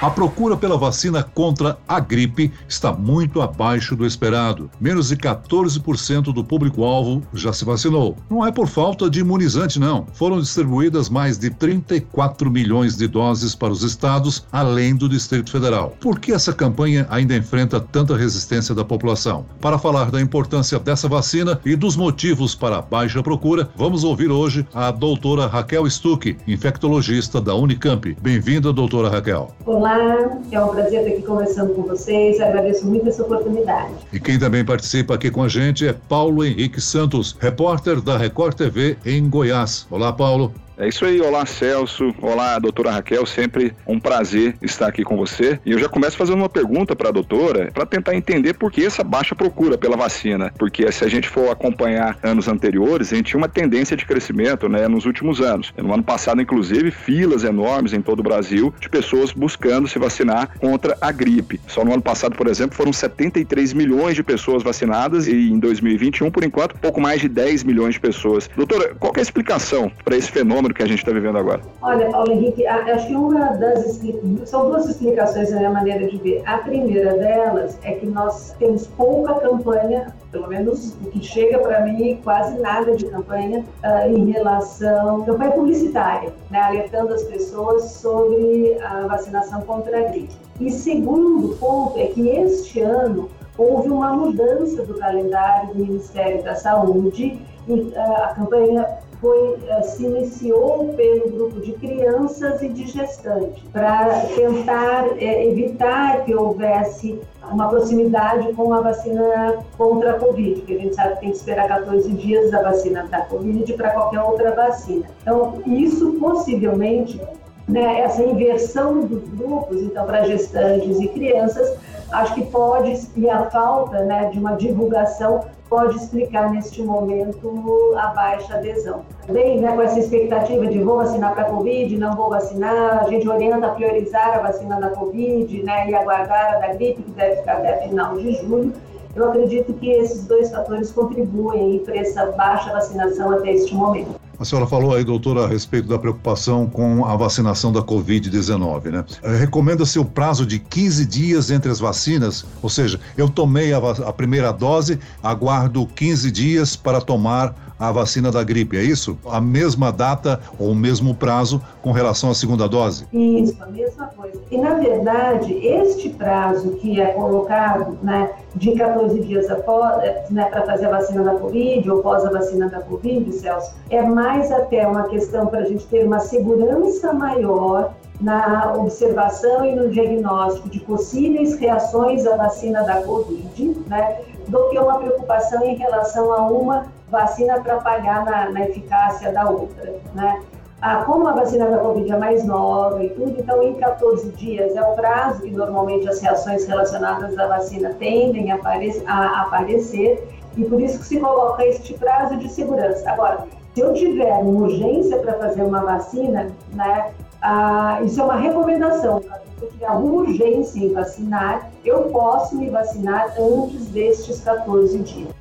A procura pela vacina contra a gripe está muito abaixo do esperado. Menos de 14% do público-alvo já se vacinou. Não é por falta de imunizante, não. Foram distribuídas mais de 34 milhões de doses para os estados, além do Distrito Federal. Por que essa campanha ainda enfrenta tanta resistência da população? Para falar da importância dessa vacina e dos motivos para a baixa procura, vamos ouvir hoje a doutora Raquel Stuck, infectologista da Unicamp. Bem-vinda, doutora Raquel. Olá. Olá, é um prazer estar aqui conversando com vocês, agradeço muito essa oportunidade. E quem também participa aqui com a gente é Paulo Henrique Santos, repórter da Record TV em Goiás. Olá, Paulo. É isso aí, olá Celso, olá doutora Raquel, sempre um prazer estar aqui com você. E eu já começo fazendo uma pergunta para a doutora, para tentar entender por que essa baixa procura pela vacina. Porque se a gente for acompanhar anos anteriores, a gente tinha uma tendência de crescimento né, nos últimos anos. No ano passado, inclusive, filas enormes em todo o Brasil de pessoas buscando se vacinar contra a gripe. Só no ano passado, por exemplo, foram 73 milhões de pessoas vacinadas e em 2021, por enquanto, pouco mais de 10 milhões de pessoas. Doutora, qual é a explicação para esse fenômeno? Fenômeno que a gente está vivendo agora? Olha, Paulo Henrique, acho que uma das são duas explicações na minha maneira de ver. A primeira delas é que nós temos pouca campanha, pelo menos o que chega para mim, quase nada de campanha uh, em relação campanha publicitária, né, alertando as pessoas sobre a vacinação contra a gripe. E segundo ponto é que este ano houve uma mudança do calendário do Ministério da Saúde e uh, a campanha foi, eh, se iniciou pelo grupo de crianças e de gestantes, para tentar é, evitar que houvesse uma proximidade com a vacina contra a Covid, que a gente sabe que tem que esperar 14 dias da vacina da Covid para qualquer outra vacina. Então, isso possivelmente, né, essa inversão dos grupos, então, para gestantes e crianças, acho que pode, e a falta né, de uma divulgação pode explicar neste momento a baixa adesão. Bem, né, com essa expectativa de vou vacinar para a Covid, não vou vacinar, a gente orienta a priorizar a vacina da Covid né, e aguardar a da gripe, que deve ficar até final de julho. Eu acredito que esses dois fatores contribuem para essa baixa vacinação até este momento. A senhora falou aí, doutora, a respeito da preocupação com a vacinação da Covid-19, né? Eh, recomenda-se o prazo de 15 dias entre as vacinas, ou seja, eu tomei a, a primeira dose, aguardo 15 dias para tomar a vacina da gripe, é isso? A mesma data ou o mesmo prazo com relação à segunda dose? Isso, a mesma coisa. E, na verdade, este prazo que é colocado, né, de 14 dias após, né, para fazer a vacina da Covid ou pós a vacina da Covid, Celso, é mais até uma questão para a gente ter uma segurança maior na observação e no diagnóstico de possíveis reações à vacina da Covid, né, do que uma preocupação em relação a uma vacina atrapalhar na, na eficácia da outra, né? Ah, como a vacina da Covid é mais nova e tudo, então em 14 dias é o prazo que normalmente as reações relacionadas à vacina tendem a, apare a aparecer e por isso que se coloca este prazo de segurança. Agora, se eu tiver uma urgência para fazer uma vacina, né, ah, isso é uma recomendação. Se eu tiver alguma urgência em vacinar, eu posso me vacinar antes destes 14 dias.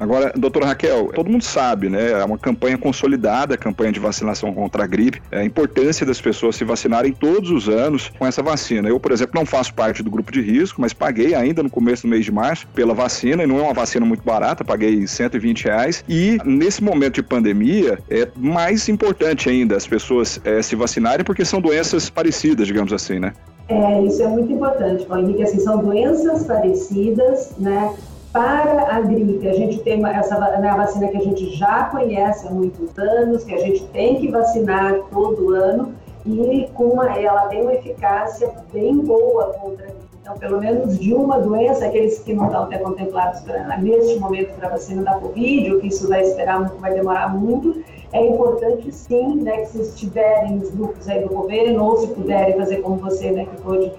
Agora, doutora Raquel, todo mundo sabe, né? É uma campanha consolidada, a campanha de vacinação contra a gripe. É a importância das pessoas se vacinarem todos os anos com essa vacina. Eu, por exemplo, não faço parte do grupo de risco, mas paguei ainda no começo do mês de março pela vacina, e não é uma vacina muito barata, paguei 120 reais. E nesse momento de pandemia, é mais importante ainda as pessoas é, se vacinarem, porque são doenças parecidas, digamos assim, né? É, isso é muito importante, Paulo Henrique. Assim, são doenças parecidas, né? Para a gripe, a gente tem essa né, vacina que a gente já conhece há muitos anos, que a gente tem que vacinar todo ano e com uma, ela tem uma eficácia bem boa contra a gripe. Então, pelo menos de uma doença, aqueles que não estão até contemplados pra, neste momento para a vacina da Covid, ou que isso vai esperar, vai demorar muito, é importante sim, né, que se estiverem os grupos aí do governo, ou se puderem fazer como você, né, que pode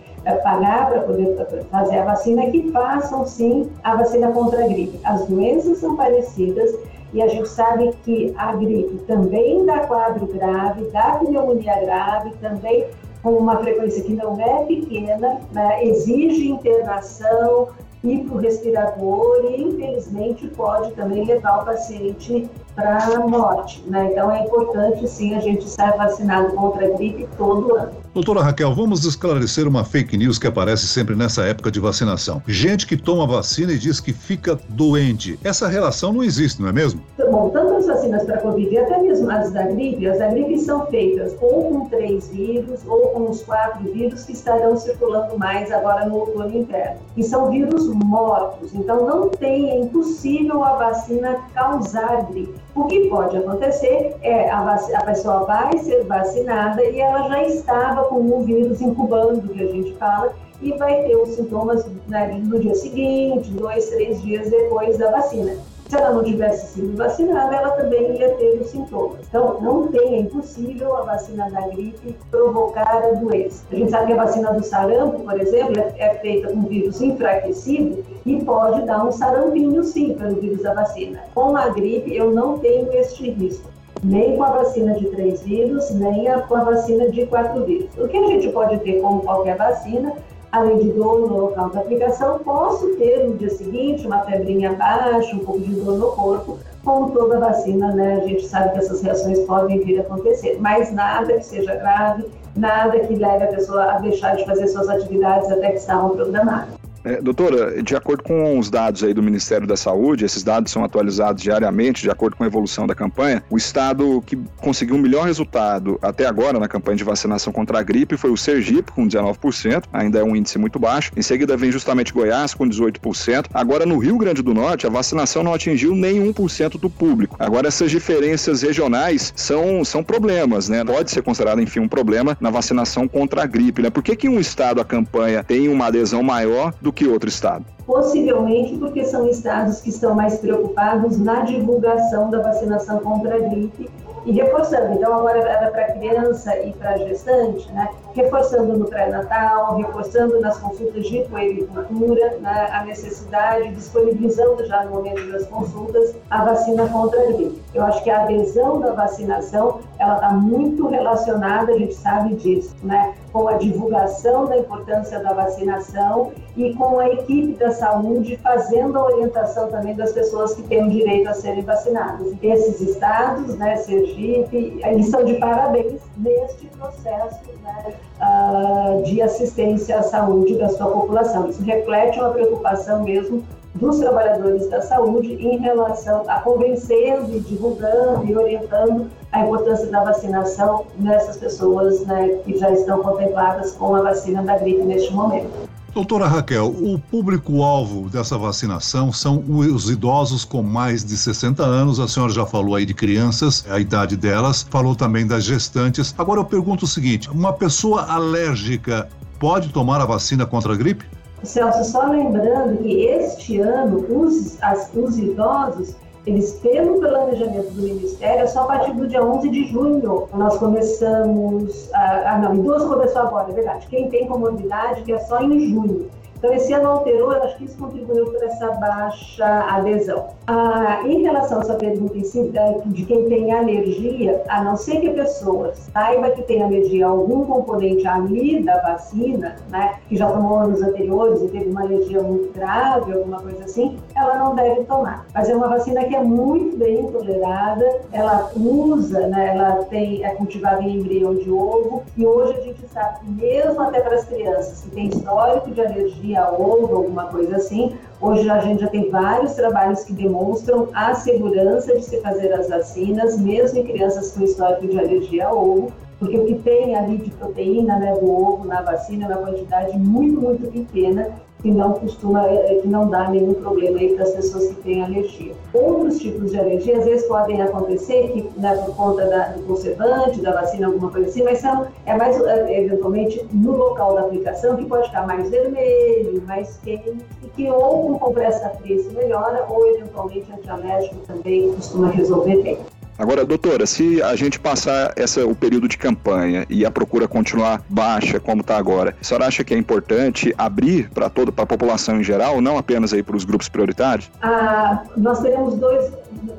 pagar para poder fazer a vacina, que façam sim a vacina contra a gripe. As doenças são parecidas e a gente sabe que a gripe também dá quadro grave, dá pneumonia grave, também com uma frequência que não é pequena, né, exige internação, ir para o respirador e, infelizmente, pode também levar o paciente para a morte. Né? Então, é importante, sim, a gente estar vacinado contra a gripe todo ano. Doutora Raquel, vamos esclarecer uma fake news que aparece sempre nessa época de vacinação. Gente que toma vacina e diz que fica doente. Essa relação não existe, não é mesmo? Bom, tanto as vacinas para Covid e até mesmo as da gripe, as da gripe são feitas ou com três vírus ou com os quatro vírus que estarão circulando mais agora no outono e inverno. E são vírus mortos, então não tem, é impossível a vacina causar gripe. O que pode acontecer é a, a pessoa vai ser vacinada e ela já estava com o vírus incubando, que a gente fala, e vai ter os sintomas né, no dia seguinte, dois, três dias depois da vacina. Se ela não tivesse sido vacinada, ela também ia ter os sintomas. Então, não tem, é impossível a vacina da gripe provocar a doença. A gente sabe que a vacina do sarampo, por exemplo, é, é feita com vírus enfraquecido e pode dar um sarampinho, sim, pelo vírus da vacina. Com a gripe, eu não tenho este risco nem com a vacina de três vírus, nem com a vacina de quatro vírus. O que a gente pode ter com qualquer vacina além de dor no local da aplicação, posso ter no dia seguinte uma febrinha baixa, um pouco de dor no corpo, como toda vacina, né? A gente sabe que essas reações podem vir a acontecer, mas nada que seja grave, nada que leve a pessoa a deixar de fazer suas atividades até que estavam programadas. É, doutora, de acordo com os dados aí do Ministério da Saúde, esses dados são atualizados diariamente, de acordo com a evolução da campanha, o estado que conseguiu o melhor resultado até agora na campanha de vacinação contra a gripe foi o Sergipe, com 19%, ainda é um índice muito baixo. Em seguida vem justamente Goiás, com 18%. Agora, no Rio Grande do Norte, a vacinação não atingiu nem 1% do público. Agora, essas diferenças regionais são, são problemas, né? Pode ser considerado, enfim, um problema na vacinação contra a gripe, né? Por que, que um estado, a campanha, tem uma adesão maior do do que outro estado? Possivelmente porque são estados que estão mais preocupados na divulgação da vacinação contra a gripe e reforçando. Então, agora para criança e para gestante, né? Reforçando no pré-natal, reforçando nas consultas de puericultura, né? a necessidade, disponibilizando já no momento das consultas a vacina contra a gripe. Eu acho que a adesão da vacinação ela está muito relacionada, a gente sabe disso, né? com a divulgação da importância da vacinação e com a equipe da saúde fazendo a orientação também das pessoas que têm o direito a serem vacinadas. Esses estados, né, Sergipe, eles são de parabéns neste processo né, uh, de assistência à saúde da sua população. Isso reflete uma preocupação mesmo dos trabalhadores da saúde em relação a convencendo divulgando e orientando a importância da vacinação nessas pessoas né, que já estão contempladas com a vacina da gripe neste momento. Doutora Raquel, o público-alvo dessa vacinação são os idosos com mais de 60 anos. A senhora já falou aí de crianças, a idade delas, falou também das gestantes. Agora eu pergunto o seguinte: uma pessoa alérgica pode tomar a vacina contra a gripe? Celso, só lembrando que este ano os, as, os idosos eles, pelo planejamento do Ministério, só a partir do dia 11 de junho. Nós começamos. Ah, não, idoso começou agora, é verdade. Quem tem comorbidade, que é só em junho. Então, esse ano alterou, eu acho que isso contribuiu para essa baixa adesão. Ah, em relação a essa pergunta em si, de quem tem alergia, a não ser que a pessoa saiba que tem alergia a algum componente ali da vacina, né, que já tomou anos anteriores e teve uma alergia muito grave, alguma coisa assim, ela não deve tomar. Mas é uma vacina que é muito bem tolerada, ela usa, né, ela tem, é cultivada em embrião de ovo, e hoje a gente sabe que mesmo até para as crianças que têm histórico de alergia, a ovo, alguma coisa assim. Hoje a gente já tem vários trabalhos que demonstram a segurança de se fazer as vacinas, mesmo em crianças com histórico de alergia a ovo, porque o que tem ali de proteína né, do ovo na vacina é uma quantidade muito, muito pequena que não costuma, é, que não dá nenhum problema aí para as pessoas que têm alergia. Outros tipos de alergia, às vezes podem acontecer que, né, por conta da, do conservante, da vacina, alguma coisa assim, mas são, é mais é, eventualmente no local da aplicação que pode ficar mais vermelho, mais quente, e que ou com compressa fria se melhora, ou eventualmente antialérgico também costuma resolver bem. Agora, doutora, se a gente passar essa, o período de campanha e a procura continuar baixa, como está agora, a senhora acha que é importante abrir para toda para a população em geral, não apenas aí para os grupos prioritários? Ah, nós teremos dois,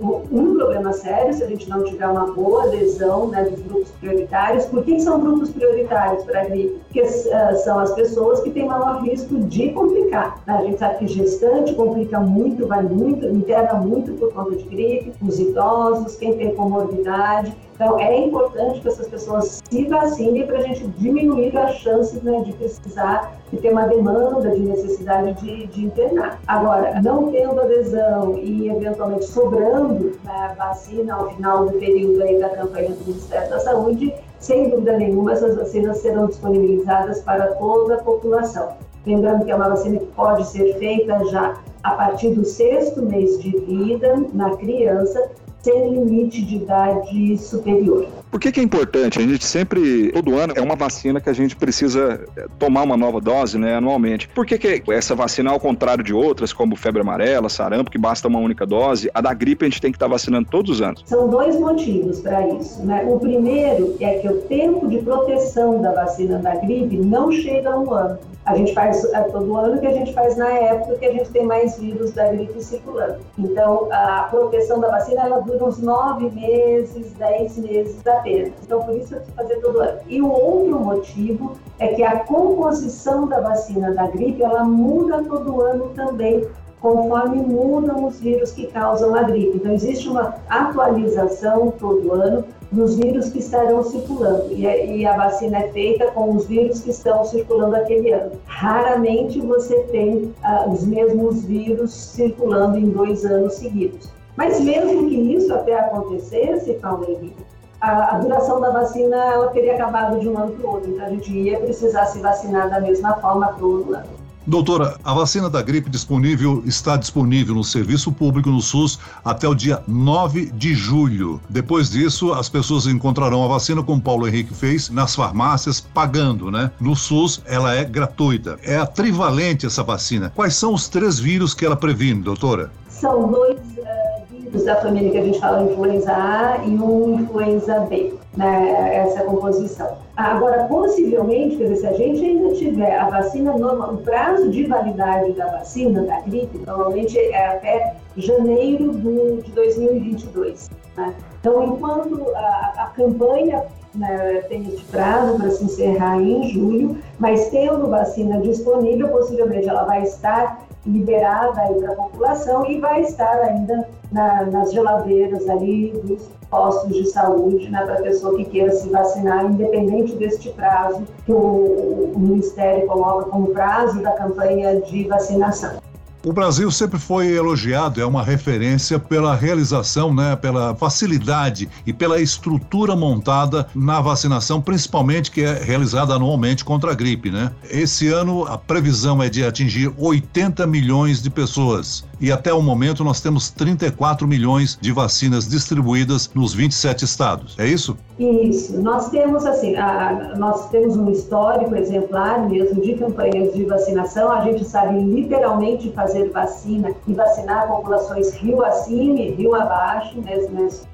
um problema sério se a gente não tiver uma boa adesão né, dos grupos prioritários. Por que são grupos prioritários para a gripe? Porque uh, são as pessoas que têm maior risco de complicar. Né? A gente sabe que gestante complica muito, vai muito, interna muito por conta de gripe, os idosos, quem tem comorbidade. Então, é importante que essas pessoas se vacinem para a gente diminuir as chances né, de precisar, de ter uma demanda, de necessidade de, de internar. Agora, não tendo adesão e, eventualmente, sobrando né, vacina ao final do período aí da campanha do Ministério da Saúde, sem dúvida nenhuma, essas vacinas serão disponibilizadas para toda a população. Lembrando que é uma vacina que pode ser feita já a partir do sexto mês de vida na criança, sem limite de idade superior. Por que, que, é importante? A gente sempre, todo ano, é uma vacina que a gente precisa eh, tomar uma nova dose, né, anualmente. Por que, que essa vacina, ao contrário de outras, como febre amarela, sarampo, que basta uma única dose, a da gripe a gente tem que estar vacinando todos os anos? São dois motivos para isso. Né? O primeiro é que o tempo de proteção da vacina da gripe não chega a um ano. A gente faz é, todo ano que a gente faz na época que a gente tem mais vírus da gripe circulando. Então, a proteção da vacina ela dura uns nove meses, dez meses apenas. Então, por isso eu preciso fazer todo ano. E o outro motivo é que a composição da vacina da gripe ela muda todo ano também conforme mudam os vírus que causam a gripe. Então, existe uma atualização todo ano dos vírus que estarão circulando. E, e, a vacina é feita com os vírus que estão circulando aquele ano. Raramente você tem ah, os mesmos vírus circulando em dois anos seguidos. Mas mesmo que isso até acontecesse, Paulo Henrique, a, a, duração da vacina ela teria acabado de um ano para o outro. Então a gente ia precisar se vacinar da mesma forma todo ano. Doutora, a vacina da gripe disponível está disponível no serviço público no SUS até o dia 9 de julho. Depois disso, as pessoas encontrarão a vacina, como Paulo Henrique fez, nas farmácias, pagando, né? No SUS, ela é gratuita. É a trivalente essa vacina. Quais são os três vírus que ela previne, doutora? São dois vírus da família que a gente fala, influenza A e um influenza B né, essa composição. Agora, possivelmente, quer dizer, se a gente ainda tiver a vacina normal, o prazo de validade da vacina, da gripe, normalmente é até janeiro do, de 2022. Né? Então, enquanto a, a campanha né, tem esse prazo para se encerrar em julho, mas tendo vacina disponível, possivelmente ela vai estar liberada para a população e vai estar ainda na, nas geladeiras ali dos postos de saúde né, para a pessoa que queira se vacinar, independente deste prazo que o, o Ministério coloca como prazo da campanha de vacinação. O Brasil sempre foi elogiado, é uma referência pela realização, né, pela facilidade e pela estrutura montada na vacinação, principalmente que é realizada anualmente contra a gripe, né? Esse ano a previsão é de atingir 80 milhões de pessoas e até o momento nós temos 34 milhões de vacinas distribuídas nos 27 estados. É isso? Isso. Nós temos assim, a, nós temos um histórico exemplar mesmo de campanhas de vacinação. A gente sabe literalmente fazer vacina e vacinar populações rio acima rio abaixo, né,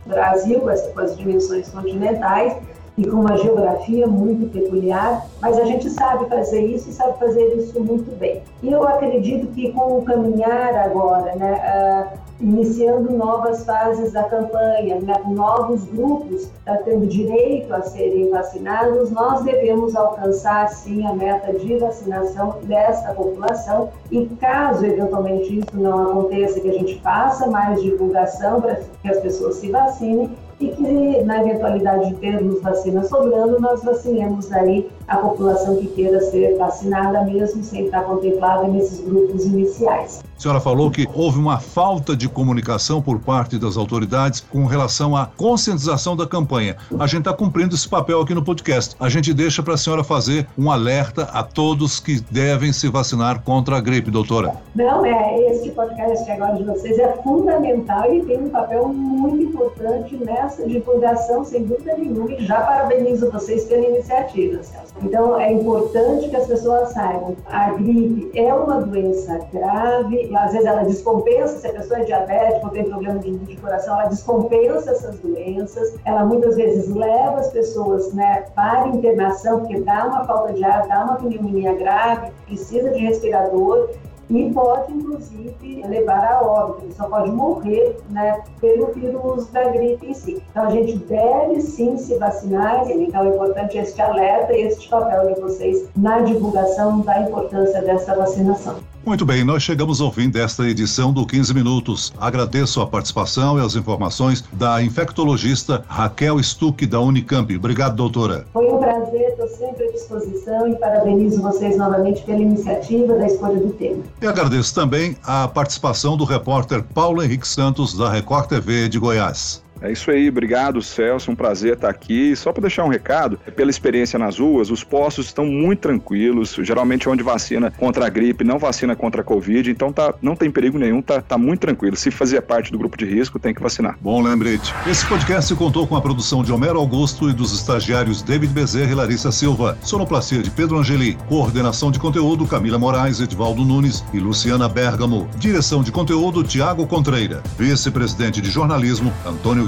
Brasil, com, essa, com as dimensões continentais e com uma geografia muito peculiar, mas a gente sabe fazer isso e sabe fazer isso muito bem. E eu acredito que com o caminhar agora, né, uh, iniciando novas fases da campanha, né, novos grupos uh, tendo direito a serem vacinados, nós devemos alcançar sim a meta de vacinação desta população e caso eventualmente isso não aconteça, que a gente faça mais divulgação para que as pessoas se vacinem e que, na eventualidade de termos vacinas sobrando, nós vacinemos aí a população que queira ser vacinada, mesmo sem estar contemplada nesses grupos iniciais. A senhora falou que houve uma falta de comunicação por parte das autoridades com relação à conscientização da campanha. A gente está cumprindo esse papel aqui no podcast. A gente deixa para a senhora fazer um alerta a todos que devem se vacinar contra a gripe, doutora. Não, é, este podcast agora de vocês é fundamental e tem um papel muito importante nessa divulgação, sem dúvida nenhuma, e já parabenizo vocês pela iniciativa, Celso. Então, é importante que as pessoas saibam. A gripe é uma doença grave, às vezes ela descompensa, se a pessoa é diabética ou tem problema de, de coração, ela descompensa essas doenças. Ela muitas vezes leva as pessoas né, para internação, porque dá uma falta de ar, dá uma pneumonia grave, precisa de respirador e pode, inclusive, levar a óbito, ele só pode morrer né, pelo vírus da gripe em si. Então, a gente deve sim se vacinar, então é importante este alerta e este papel de vocês na divulgação da importância dessa vacinação. Muito bem, nós chegamos ao fim desta edição do 15 Minutos. Agradeço a participação e as informações da infectologista Raquel Stuck, da Unicamp. Obrigado, doutora. Foi um prazer, estou sempre à disposição e parabenizo vocês novamente pela iniciativa da escolha do tema. E agradeço também a participação do repórter Paulo Henrique Santos, da Record TV de Goiás. É isso aí, obrigado Celso, um prazer estar aqui. Só para deixar um recado, pela experiência nas ruas, os postos estão muito tranquilos, geralmente onde vacina contra a gripe, não vacina contra a Covid, então tá, não tem perigo nenhum, tá, tá muito tranquilo. Se fazia parte do grupo de risco, tem que vacinar. Bom lembrete. Esse podcast contou com a produção de Homero Augusto e dos estagiários David Bezerra e Larissa Silva, sonoplastia de Pedro Angeli, coordenação de conteúdo Camila Moraes, Edvaldo Nunes e Luciana Bergamo, direção de conteúdo Tiago Contreira, vice-presidente de jornalismo Antônio